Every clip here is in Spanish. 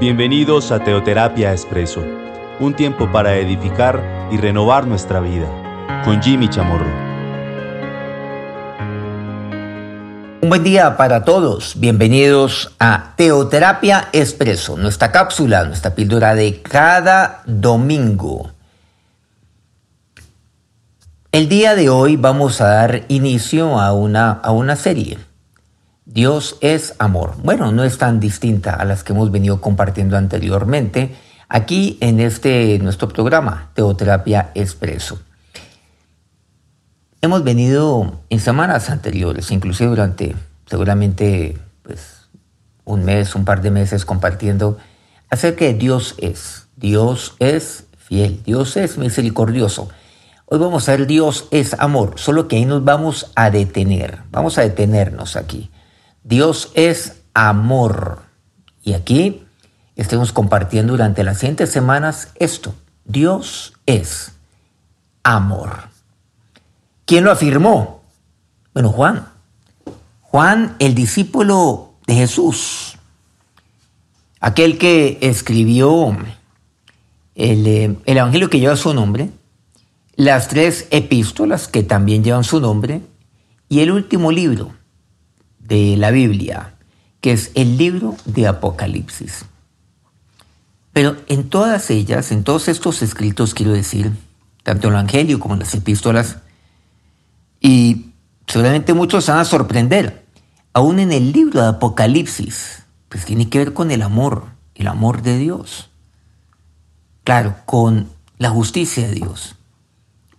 Bienvenidos a Teoterapia Expreso, un tiempo para edificar y renovar nuestra vida, con Jimmy Chamorro. Un buen día para todos, bienvenidos a Teoterapia Expreso, nuestra cápsula, nuestra píldora de cada domingo. El día de hoy vamos a dar inicio a una, a una serie Dios es amor. Bueno, no es tan distinta a las que hemos venido compartiendo anteriormente aquí en este nuestro programa Teoterapia Expreso. Hemos venido en semanas anteriores, inclusive durante seguramente pues un mes, un par de meses compartiendo acerca de Dios es. Dios es fiel, Dios es misericordioso. Hoy vamos a ver Dios es amor, solo que ahí nos vamos a detener, vamos a detenernos aquí. Dios es amor. Y aquí estemos compartiendo durante las siguientes semanas esto. Dios es amor. ¿Quién lo afirmó? Bueno, Juan. Juan, el discípulo de Jesús. Aquel que escribió el, eh, el Evangelio que lleva su nombre, las tres epístolas que también llevan su nombre, y el último libro, de la Biblia, que es el libro de Apocalipsis. Pero en todas ellas, en todos estos escritos, quiero decir, tanto el Evangelio como las epístolas, y seguramente muchos van a sorprender, aún en el libro de Apocalipsis, pues tiene que ver con el amor, el amor de Dios. Claro, con la justicia de Dios,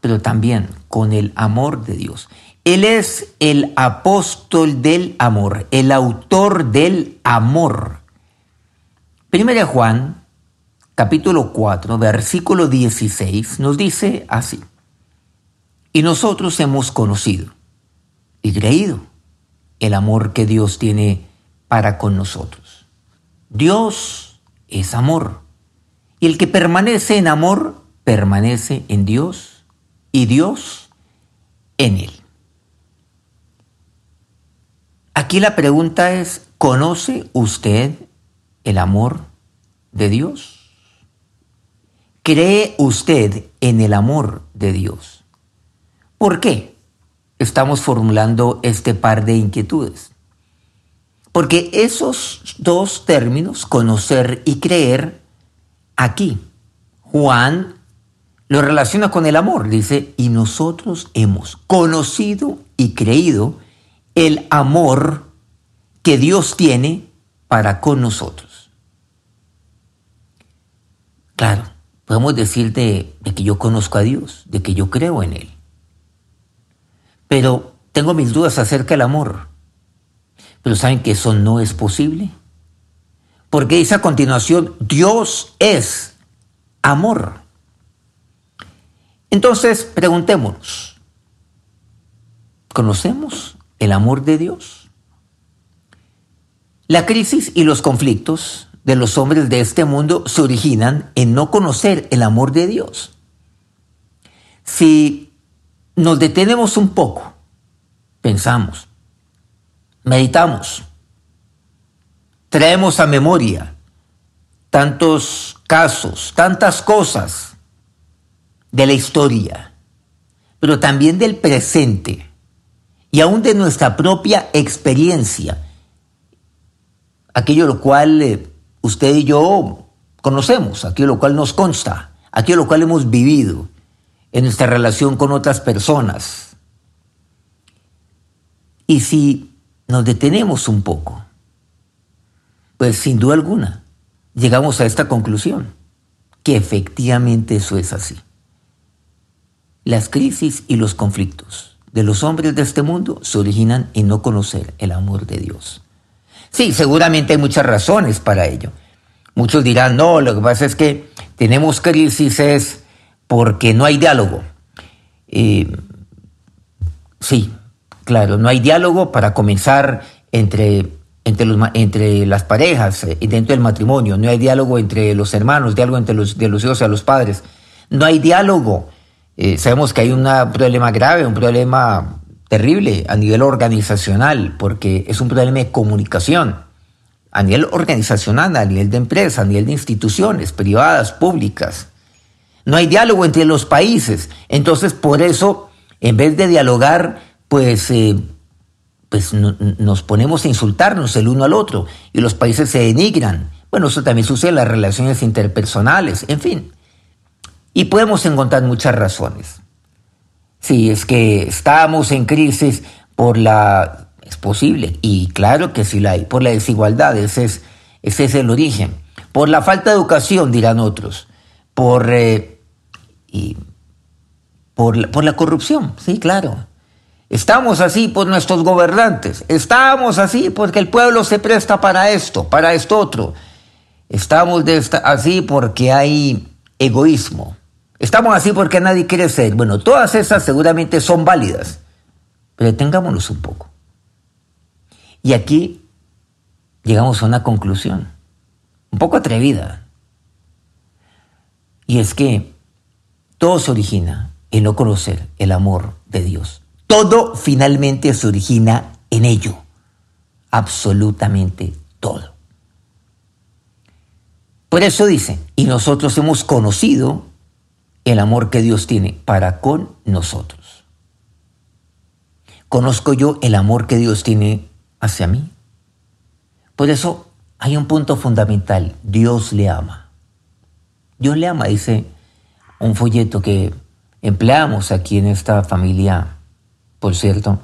pero también con el amor de Dios. Él es el apóstol del amor, el autor del amor. Primera Juan, capítulo 4, versículo 16, nos dice así. Y nosotros hemos conocido y creído el amor que Dios tiene para con nosotros. Dios es amor. Y el que permanece en amor, permanece en Dios y Dios en él. Aquí la pregunta es, ¿conoce usted el amor de Dios? ¿Cree usted en el amor de Dios? ¿Por qué estamos formulando este par de inquietudes? Porque esos dos términos, conocer y creer, aquí Juan lo relaciona con el amor. Dice, y nosotros hemos conocido y creído el amor que Dios tiene para con nosotros. Claro, podemos decir de, que yo conozco a Dios, de que yo creo en Él. Pero tengo mis dudas acerca del amor. Pero ¿saben que eso no es posible? Porque dice a continuación, Dios es amor. Entonces, preguntémonos, ¿conocemos el amor de Dios. La crisis y los conflictos de los hombres de este mundo se originan en no conocer el amor de Dios. Si nos detenemos un poco, pensamos, meditamos, traemos a memoria tantos casos, tantas cosas de la historia, pero también del presente y aún de nuestra propia experiencia, aquello lo cual eh, usted y yo conocemos, aquello lo cual nos consta, aquello lo cual hemos vivido en nuestra relación con otras personas. Y si nos detenemos un poco, pues sin duda alguna llegamos a esta conclusión, que efectivamente eso es así. Las crisis y los conflictos de los hombres de este mundo se originan en no conocer el amor de Dios. Sí, seguramente hay muchas razones para ello. Muchos dirán, no, lo que pasa es que tenemos crisis es porque no hay diálogo. sí, claro, no hay diálogo para comenzar entre, entre, las parejas y dentro del matrimonio. No hay diálogo entre los hermanos, diálogo entre los, de los hijos y los padres. No hay diálogo eh, sabemos que hay un problema grave, un problema terrible a nivel organizacional, porque es un problema de comunicación. a nivel organizacional, a nivel de empresa, a nivel de instituciones privadas, públicas. No hay diálogo entre los países. Entonces, por eso, en vez de dialogar, pues, eh, pues nos ponemos a insultarnos el uno al otro y los países se denigran. Bueno, eso también sucede en las relaciones interpersonales, en fin. Y podemos encontrar muchas razones. Si es que estamos en crisis por la es posible, y claro que sí la hay, por la desigualdad, ese es, ese es el origen. Por la falta de educación, dirán otros. Por, eh, por, la corrupción, sí, claro. Estamos así por nuestros gobernantes. Estamos así porque el pueblo se presta para esto, para esto otro. Estamos así porque hay egoísmo. Estamos así porque nadie quiere ser. Bueno, todas esas seguramente son válidas. Pero detengámonos un poco. Y aquí llegamos a una conclusión, un poco atrevida. Y es que todo se origina en no conocer el amor de Dios. Todo finalmente se origina en ello. Absolutamente todo. Por eso dice, y nosotros hemos conocido el amor que Dios tiene para con nosotros. Conozco yo el amor que Dios tiene hacia mí. Por eso hay un punto fundamental, Dios le ama. Dios le ama, dice un folleto que empleamos aquí en esta familia, por cierto,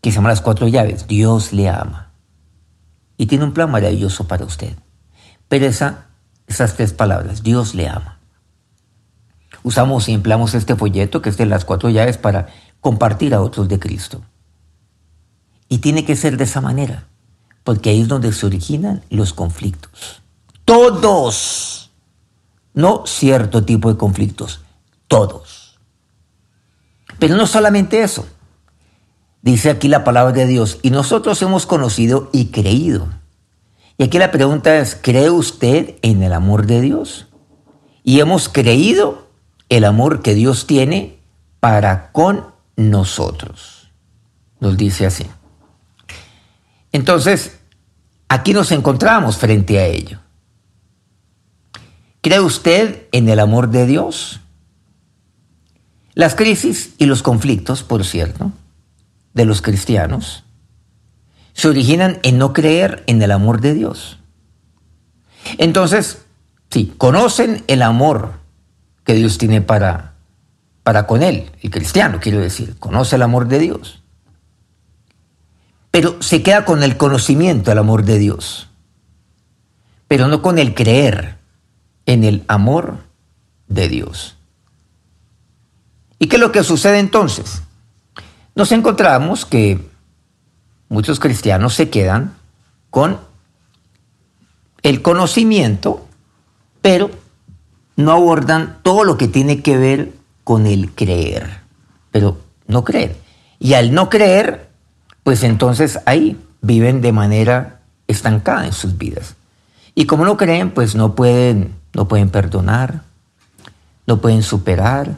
que se llama Las Cuatro Llaves, Dios le ama. Y tiene un plan maravilloso para usted. Pero esa, esas tres palabras, Dios le ama. Usamos y empleamos este folleto que es de las cuatro llaves para compartir a otros de Cristo. Y tiene que ser de esa manera, porque ahí es donde se originan los conflictos. Todos, no cierto tipo de conflictos, todos. Pero no solamente eso. Dice aquí la palabra de Dios, y nosotros hemos conocido y creído. Y aquí la pregunta es, ¿cree usted en el amor de Dios? Y hemos creído el amor que Dios tiene para con nosotros. Nos dice así. Entonces, aquí nos encontramos frente a ello. ¿Cree usted en el amor de Dios? Las crisis y los conflictos, por cierto, de los cristianos, se originan en no creer en el amor de Dios. Entonces, sí, conocen el amor que Dios tiene para, para con él, el cristiano, quiero decir, conoce el amor de Dios pero se queda con el conocimiento del amor de Dios, pero no con el creer en el amor de Dios. ¿Y qué es lo que sucede entonces? Nos encontramos que muchos cristianos se quedan con el conocimiento, pero no abordan todo lo que tiene que ver con el creer, pero no creer. Y al no creer, pues entonces ahí viven de manera estancada en sus vidas. Y como no creen, pues no pueden, no pueden perdonar, no pueden superar.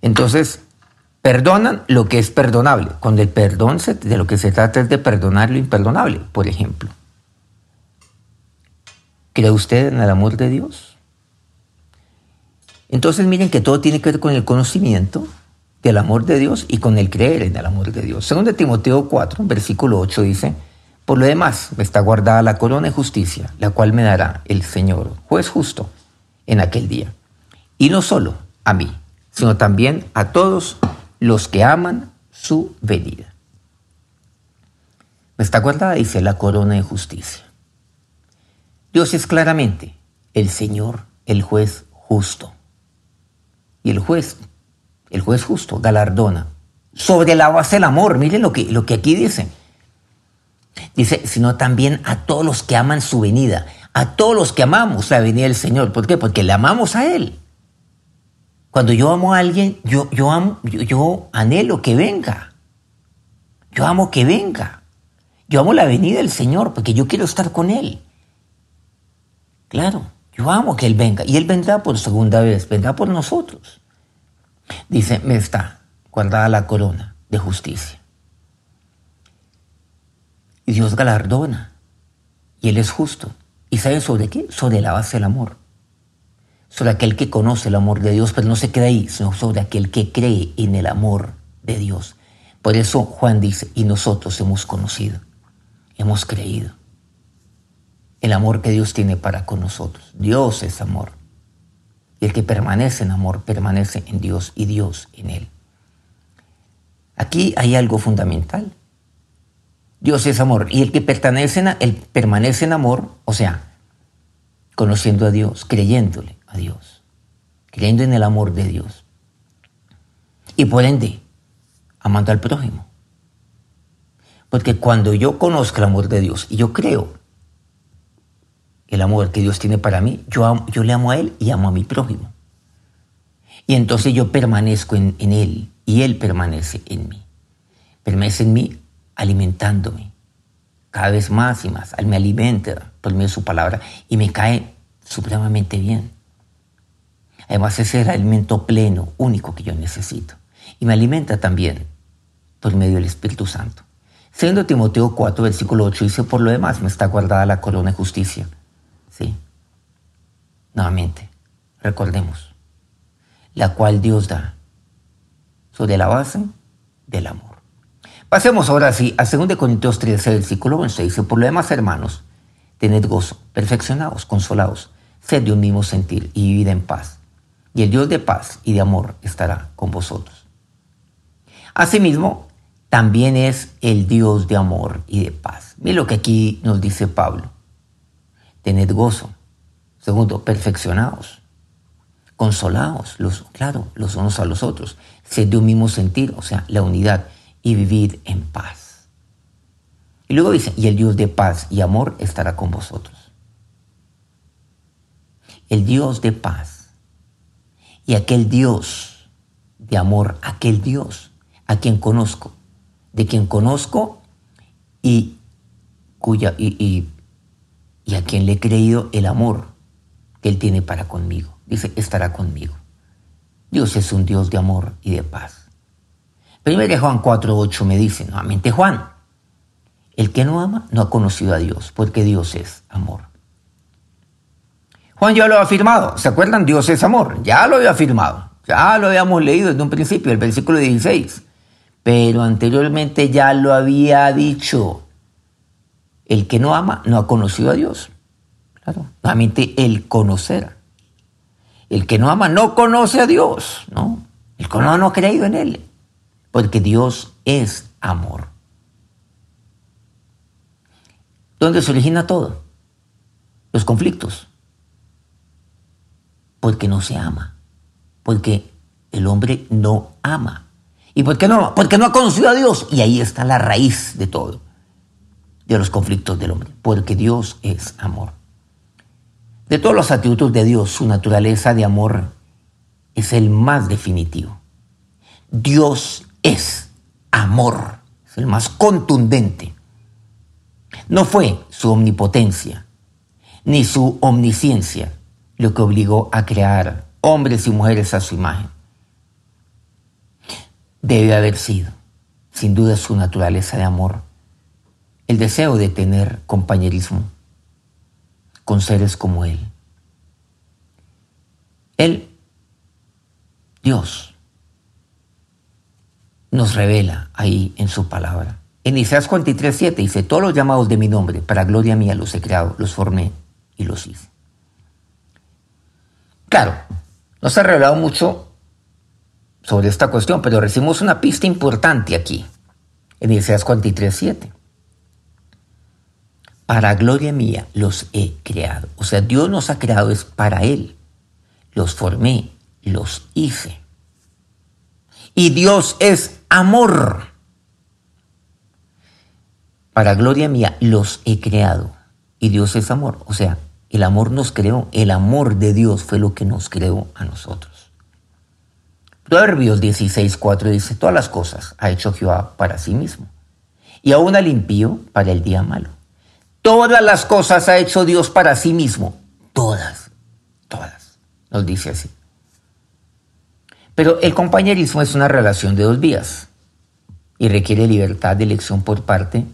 Entonces, perdonan lo que es perdonable. Cuando el perdón de lo que se trata es de perdonar lo imperdonable, por ejemplo. ¿Cree usted en el amor de Dios? Entonces miren que todo tiene que ver con el conocimiento, del amor de Dios y con el creer en el amor de Dios. Según de Timoteo 4, versículo 8 dice, por lo demás está guardada la corona de justicia, la cual me dará el Señor, juez justo, en aquel día. Y no solo a mí, sino también a todos los que aman su venida. Está guardada, dice, la corona de justicia. Dios es claramente el Señor, el juez justo. Y el juez el juez justo galardona sobre la base del amor. Miren lo que, lo que aquí dice. Dice, sino también a todos los que aman su venida, a todos los que amamos la venida del Señor. ¿Por qué? Porque le amamos a Él. Cuando yo amo a alguien, yo, yo, yo, yo anhelo que venga. Yo amo que venga. Yo amo la venida del Señor porque yo quiero estar con Él. Claro, yo amo que Él venga. Y Él vendrá por segunda vez, vendrá por nosotros. Dice, me está guardada la corona de justicia. Y Dios galardona Y Él es justo. ¿Y saben sobre qué? Sobre la base del amor. Sobre aquel que conoce el amor de Dios, pero no se queda ahí, sino sobre aquel que cree en el amor de Dios. Por eso Juan dice, y nosotros hemos conocido, hemos creído el amor que Dios tiene para con nosotros. Dios es amor. Y el que permanece en amor permanece en Dios y Dios en él. Aquí hay algo fundamental. Dios es amor. Y el que pertenece en, el permanece en amor, o sea, conociendo a Dios, creyéndole a Dios, creyendo en el amor de Dios. Y por ende, amando al prójimo. Porque cuando yo conozco el amor de Dios y yo creo el amor que Dios tiene para mí, yo, le amo a Él y amo a mi prójimo. Y entonces yo permanezco en, Él y Él permanece en mí. Permanece en mí alimentándome cada vez más y más. Él me alimenta por medio de su palabra y me cae supremamente bien. Además es el alimento pleno, único que yo necesito. Y me alimenta también por medio del Espíritu Santo. Siendo Timoteo 4, versículo 8, dice, por lo demás me está guardada la corona de justicia. Sí. Nuevamente, recordemos, la cual Dios da sobre la base del amor. Pasemos ahora sí a 2 Corintios 13, versículo 11. Dice, por lo demás, hermanos, tened gozo, perfeccionados, consolados, sed de un mismo sentir y vivid en paz. Y el Dios de paz y de amor estará con vosotros. Asimismo, también es el Dios de amor y de paz. Mira lo que aquí nos dice Pablo. Tened gozo. Segundo, perfeccionados, consolados, los, claro, los unos a los otros, sed de un mismo sentir, o sea, la unidad, y vivir en paz. Y luego dice, y el Dios de paz y amor estará con vosotros. El Dios de paz y aquel Dios de amor, aquel Dios a quien conozco, de quien conozco y, cuya, y a quien le he creído el amor que Él tiene para conmigo. Dice, estará conmigo. Dios es un Dios de amor y de paz. Primero Juan 4.8 me dice nuevamente Juan, el que no ama no ha conocido a Dios, porque Dios es amor. Juan ya lo ha afirmado, ¿se acuerdan? Dios es amor, ya lo había afirmado, ya lo habíamos leído desde un principio, el versículo 16, pero anteriormente ya lo había dicho, el que no ama no ha conocido a Dios. Claro, nuevamente el conocer. El que no ama no conoce a Dios, ¿no? El que no, ha creído en Él, porque Dios es amor. ¿Dónde se origina todo? Los conflictos. Porque no se ama. Porque el hombre no ama. ¿Y por qué no? Porque no ha conocido a Dios. Y ahí está la raíz de todo, de los conflictos del hombre. Porque Dios es amor. De todos los atributos de Dios, su naturaleza de amor es el más definitivo. Dios es amor, es el más contundente. No fue su omnipotencia ni su omnisciencia lo que obligó a crear hombres y mujeres a su imagen. Debe haber sido, sin duda, su naturaleza de amor, el deseo de tener compañerismo con seres como Él. Él, Dios, nos revela ahí en su palabra. En Isaías 43, 7 dice, todos los llamados de mi nombre, para gloria mía los he creado, los formé y los hice. Claro, no se ha revelado mucho sobre esta cuestión, pero recibimos una pista importante aquí, en Isaías 43, 7 para gloria mía los he creado. O sea, Dios nos ha creado es para Él. Los formé, los hice. Y Dios es amor. Para gloria mía los he creado. Y Dios es amor. O sea, el amor nos creó. El amor de Dios fue lo que nos creó a nosotros. Proverbios 16, 4 dice, todas las cosas ha hecho Jehová para sí mismo. Y aún al impío para el día malo. Todas las cosas ha hecho Dios para sí mismo. Todas, todas. Nos dice así. Pero el compañerismo es una relación de dos vías y requiere libertad de elección por parte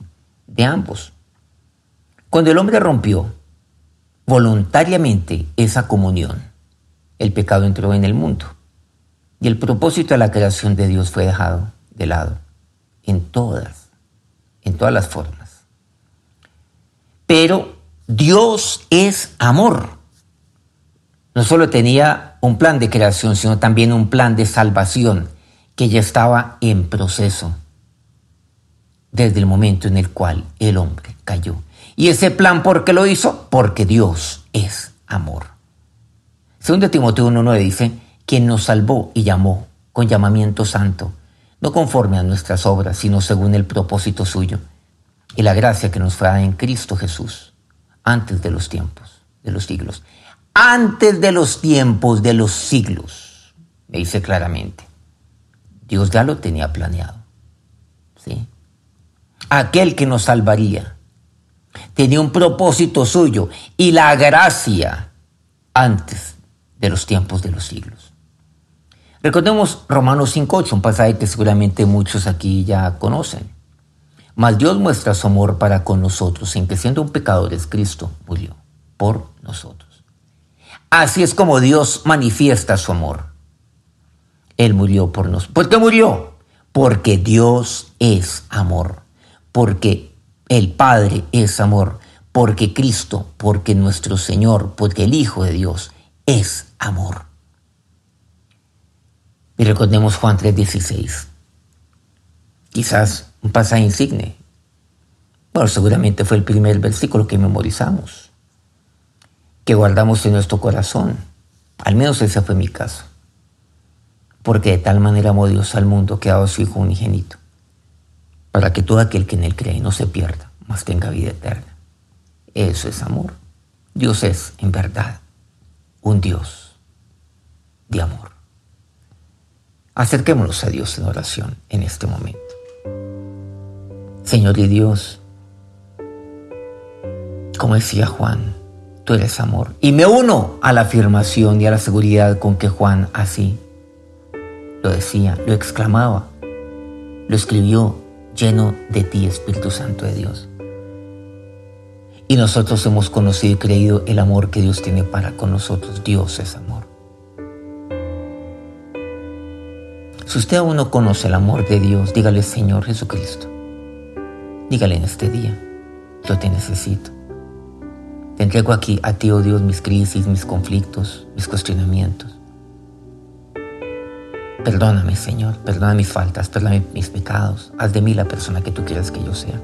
de ambos. Cuando el hombre rompió voluntariamente esa comunión, el pecado entró en el mundo y el propósito de la creación de Dios fue dejado de lado en todas, en todas las formas. Pero Dios es amor. No solo tenía un plan de creación, sino también un plan de salvación que ya estaba en proceso desde el momento en el cual el hombre cayó. Y ese plan, ¿por qué lo hizo? Porque Dios es amor. Segundo Timoteo 1.9 dice, quien nos salvó y llamó con llamamiento santo, no conforme a nuestras obras, sino según el propósito suyo y la gracia que nos fue dada en Cristo Jesús, antes de los tiempos, de los siglos. Antes de los tiempos, de los siglos, me dice claramente. Dios ya lo tenía planeado. ¿sí? Aquel que nos salvaría tenía un propósito suyo y la gracia antes de los tiempos de los siglos. Recordemos Romanos 5.8, un pasaje que seguramente muchos aquí ya conocen. Mas Dios muestra su amor para con nosotros, en que siendo un pecadores, Cristo murió por nosotros. Así es como Dios manifiesta su amor. Él murió por nosotros. ¿Por qué murió? Porque Dios es amor. Porque el Padre es amor, porque Cristo, porque nuestro Señor, porque el Hijo de Dios es amor. Y recordemos Juan 3:16. Quizás un pasaje insigne. Bueno, seguramente fue el primer versículo que memorizamos, que guardamos en nuestro corazón. Al menos ese fue mi caso. Porque de tal manera amó Dios al mundo que ha dado a su Hijo unigénito para que todo aquel que en él cree no se pierda, mas tenga vida eterna. Eso es amor. Dios es, en verdad, un Dios de amor. Acerquémonos a Dios en oración en este momento. Señor y Dios, como decía Juan, tú eres amor. Y me uno a la afirmación y a la seguridad con que Juan así lo decía, lo exclamaba, lo escribió lleno de ti, Espíritu Santo de Dios. Y nosotros hemos conocido y creído el amor que Dios tiene para con nosotros. Dios es amor. Si usted aún no conoce el amor de Dios, dígale Señor Jesucristo. Dígale en este día, yo te necesito. Te entrego aquí a ti, oh Dios, mis crisis, mis conflictos, mis cuestionamientos. Perdóname, Señor, perdona mis faltas, perdona mis pecados. Haz de mí la persona que tú quieras que yo sea.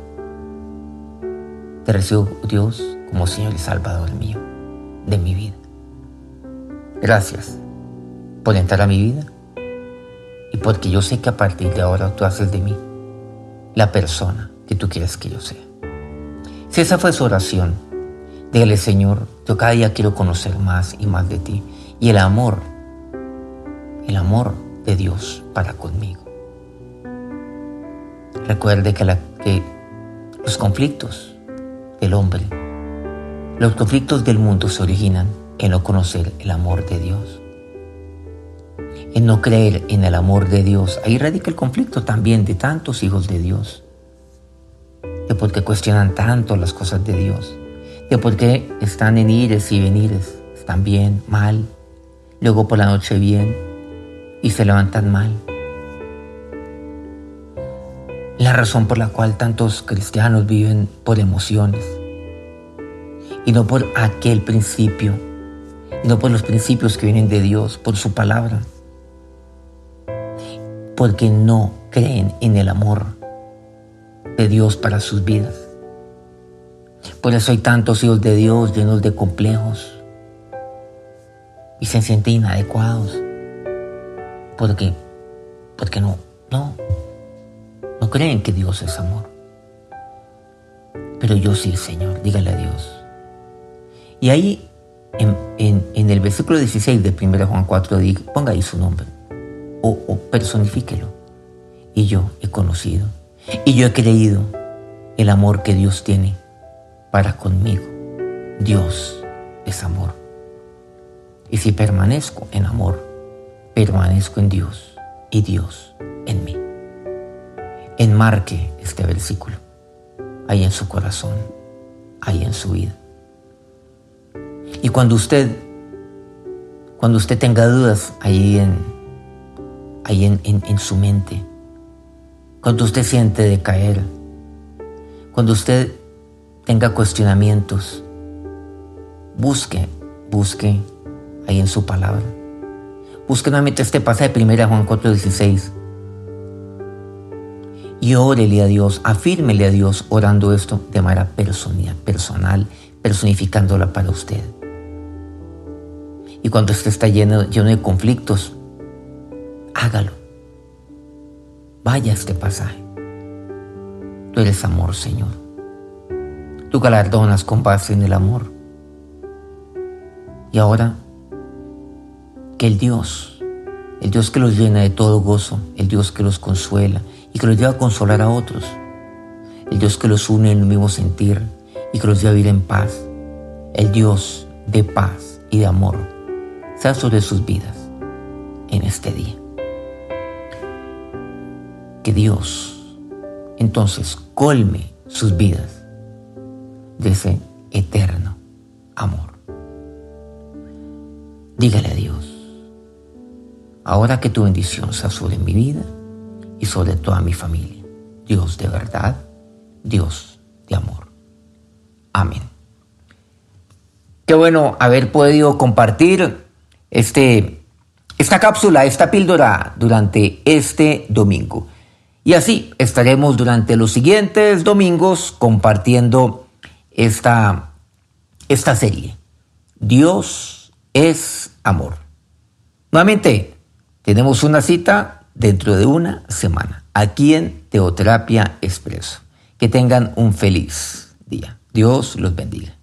Te recibo, Dios, como Señor y Salvador mío, de mi vida. Gracias por entrar a mi vida y porque yo sé que a partir de ahora tú haces de mí la persona que tú quieres que yo sea. Si esa fue su oración, dígale, Señor, yo cada día quiero conocer más y más de ti. Y el amor, el amor de Dios para conmigo. Recuerde que, que los conflictos del hombre, los conflictos del mundo se originan en no conocer el amor de Dios, en no creer en el amor de Dios. Ahí radica el conflicto también de tantos hijos de Dios, de por qué cuestionan tanto las cosas de Dios, de por qué están en ires y venires, están bien, mal, luego por la noche bien, y se levantan mal. La razón por la cual tantos cristianos viven por emociones y no por aquel principio, no por los principios que vienen de Dios, por su palabra, porque no creen en el amor de Dios para sus vidas. Por eso hay tantos hijos de Dios llenos de complejos y se sienten inadecuados porque, porque no, no, no creen que Dios es amor. Pero yo sí, Señor, dígale a Dios. Y ahí, en, el versículo 16 de 1 Juan 4, ponga ahí su nombre, o personifíquelo. Y yo he conocido, y yo he creído el amor que Dios tiene para conmigo. Dios es amor. Y si permanezco en amor, permanezco en Dios y Dios en mí. Enmarque este versículo ahí en su corazón hay en su vida. Y cuando usted, cuando usted tenga dudas ahí en, ahí en, en su mente, cuando usted siente decaer, cuando usted tenga cuestionamientos, busque, busque ahí en su palabra. Busque nuevamente este pasaje de 1 Juan 4:16 y órele a Dios, afírmele a Dios orando esto de manera personal, personal personificándola para usted. Y cuando usted está lleno, lleno de conflictos, hágalo. Vaya este pasaje. Tú eres amor, Señor. Tú galardonas con base en el amor. Y ahora, que el Dios, el Dios que los llena de todo gozo, el Dios que los consuela, y que los lleva a consolar a otros. El Dios que los une en el mismo sentir y que los lleva a vivir en paz. El Dios de paz y de amor sea sobre sus vidas en este día. Dios entonces colme sus vidas de ese eterno amor. Dígale a Dios, ahora que tu bendición sea sobre mi vida, y sobre toda mi familia. Dios de verdad, Dios de amor. Amén. Qué bueno haber podido compartir este, esta cápsula, esta píldora durante este domingo. Y así estaremos durante los siguientes domingos compartiendo esta, esta serie. Dios es amor. Nuevamente, tenemos una cita dentro de una semana aquí en Teoterapia Expreso. Que tengan un feliz día. Dios los bendiga.